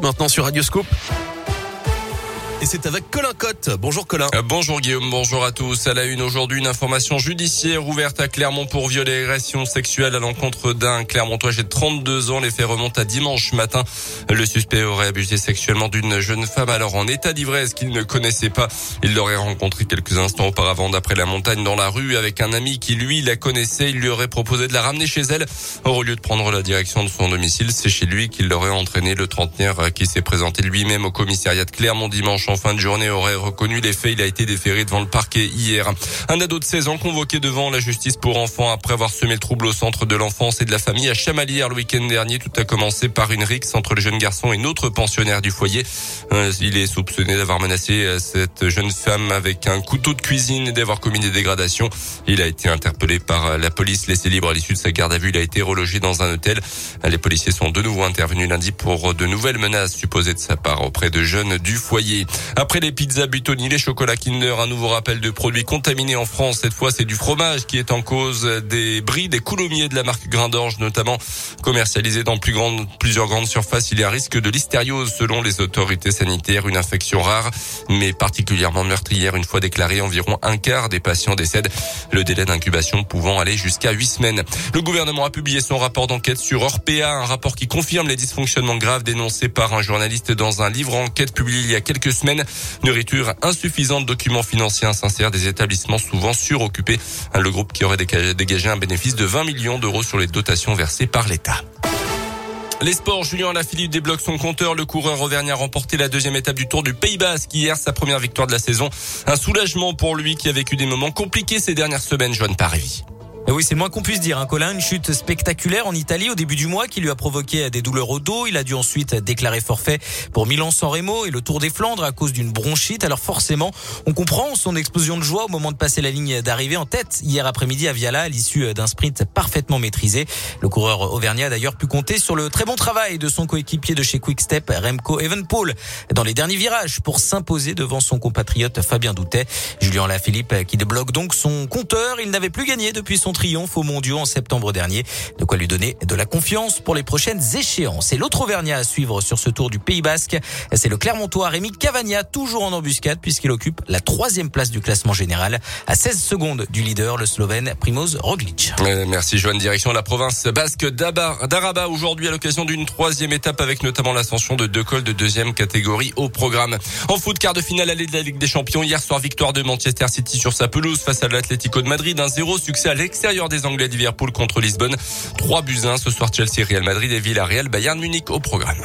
maintenant sur Radioscope et c'est avec Colin Cotte. Bonjour Colin. Euh, bonjour Guillaume, bonjour à tous. À la une aujourd'hui, une information judiciaire ouverte à Clermont pour viol et agression sexuelle à l'encontre d'un Clermontois âgé de 32 ans. Les faits remontent à dimanche matin. Le suspect aurait abusé sexuellement d'une jeune femme alors en état d'ivresse qu'il ne connaissait pas. Il l'aurait rencontré quelques instants auparavant d'après la montagne dans la rue avec un ami qui lui la connaissait. Il lui aurait proposé de la ramener chez elle. Au lieu de prendre la direction de son domicile, c'est chez lui qu'il l'aurait entraîné le trentenaire qui s'est présenté lui-même au commissariat de Clermont dimanche fin de journée aurait reconnu les faits. Il a été déféré devant le parquet hier. Un ado de 16 ans convoqué devant la justice pour enfants après avoir semé le trouble au centre de l'enfance et de la famille à Chamalières le week-end dernier. Tout a commencé par une rixe entre le jeune garçon et notre pensionnaire du foyer. Euh, il est soupçonné d'avoir menacé euh, cette jeune femme avec un couteau de cuisine et d'avoir commis des dégradations. Il a été interpellé par euh, la police, laissé libre à l'issue de sa garde à vue. Il a été relogé dans un hôtel. Les policiers sont de nouveau intervenus lundi pour de nouvelles menaces supposées de sa part auprès de jeunes du foyer. Après les pizzas Butoni, les chocolats Kinder, un nouveau rappel de produits contaminés en France. Cette fois, c'est du fromage qui est en cause des bris, des coulommiers de la marque Grain d'Orge, notamment commercialisés dans plusieurs grandes surfaces. Il y a un risque de listériose selon les autorités sanitaires, une infection rare, mais particulièrement meurtrière. Une fois déclarée, environ un quart des patients décèdent. Le délai d'incubation pouvant aller jusqu'à huit semaines. Le gouvernement a publié son rapport d'enquête sur Orpea, un rapport qui confirme les dysfonctionnements graves dénoncés par un journaliste dans un livre enquête publié il y a quelques semaines. Nourriture insuffisante, documents financiers insincères des établissements souvent suroccupés. Le groupe qui aurait dégagé un bénéfice de 20 millions d'euros sur les dotations versées par l'État. Les sports, Julien Alaphilippe débloque son compteur. Le coureur auvergnat a remporté la deuxième étape du Tour du Pays Basque hier, sa première victoire de la saison. Un soulagement pour lui qui a vécu des moments compliqués ces dernières semaines, Joanne Parévi. Oui, c'est moins qu'on puisse dire. Hein, Colin, une chute spectaculaire en Italie au début du mois qui lui a provoqué des douleurs au dos. Il a dû ensuite déclarer forfait pour Milan-San Remo et le Tour des Flandres à cause d'une bronchite. Alors forcément, on comprend son explosion de joie au moment de passer la ligne d'arrivée en tête hier après-midi à Viala à l'issue d'un sprint parfaitement maîtrisé. Le coureur auvergnat a d'ailleurs pu compter sur le très bon travail de son coéquipier de chez Quickstep, Remco Evenpool, dans les derniers virages pour s'imposer devant son compatriote Fabien Doutet. Julien Lafilippe qui débloque donc son compteur. Il n'avait plus gagné depuis son triomphe aux mondiaux en septembre dernier. De quoi lui donner de la confiance pour les prochaines échéances. Et l'autre Auvergnat à suivre sur ce tour du Pays Basque, c'est le Clermontois Rémi Cavagna, toujours en embuscade puisqu'il occupe la troisième place du classement général à 16 secondes du leader, le Slovène Primoz Roglic. Euh, merci Joanne. Direction la province basque d'Araba aujourd'hui à l'occasion d'une troisième étape avec notamment l'ascension de deux cols de deuxième catégorie au programme. En foot, quart de finale allée de la Ligue des Champions. Hier soir, victoire de Manchester City sur sa pelouse face à l'Atlético de Madrid. Un zéro succès à l'extérieur des Anglais de Liverpool contre Lisbonne. 3 buts 1 ce soir Chelsea, Real Madrid et Villarreal, Bayern Munich au programme.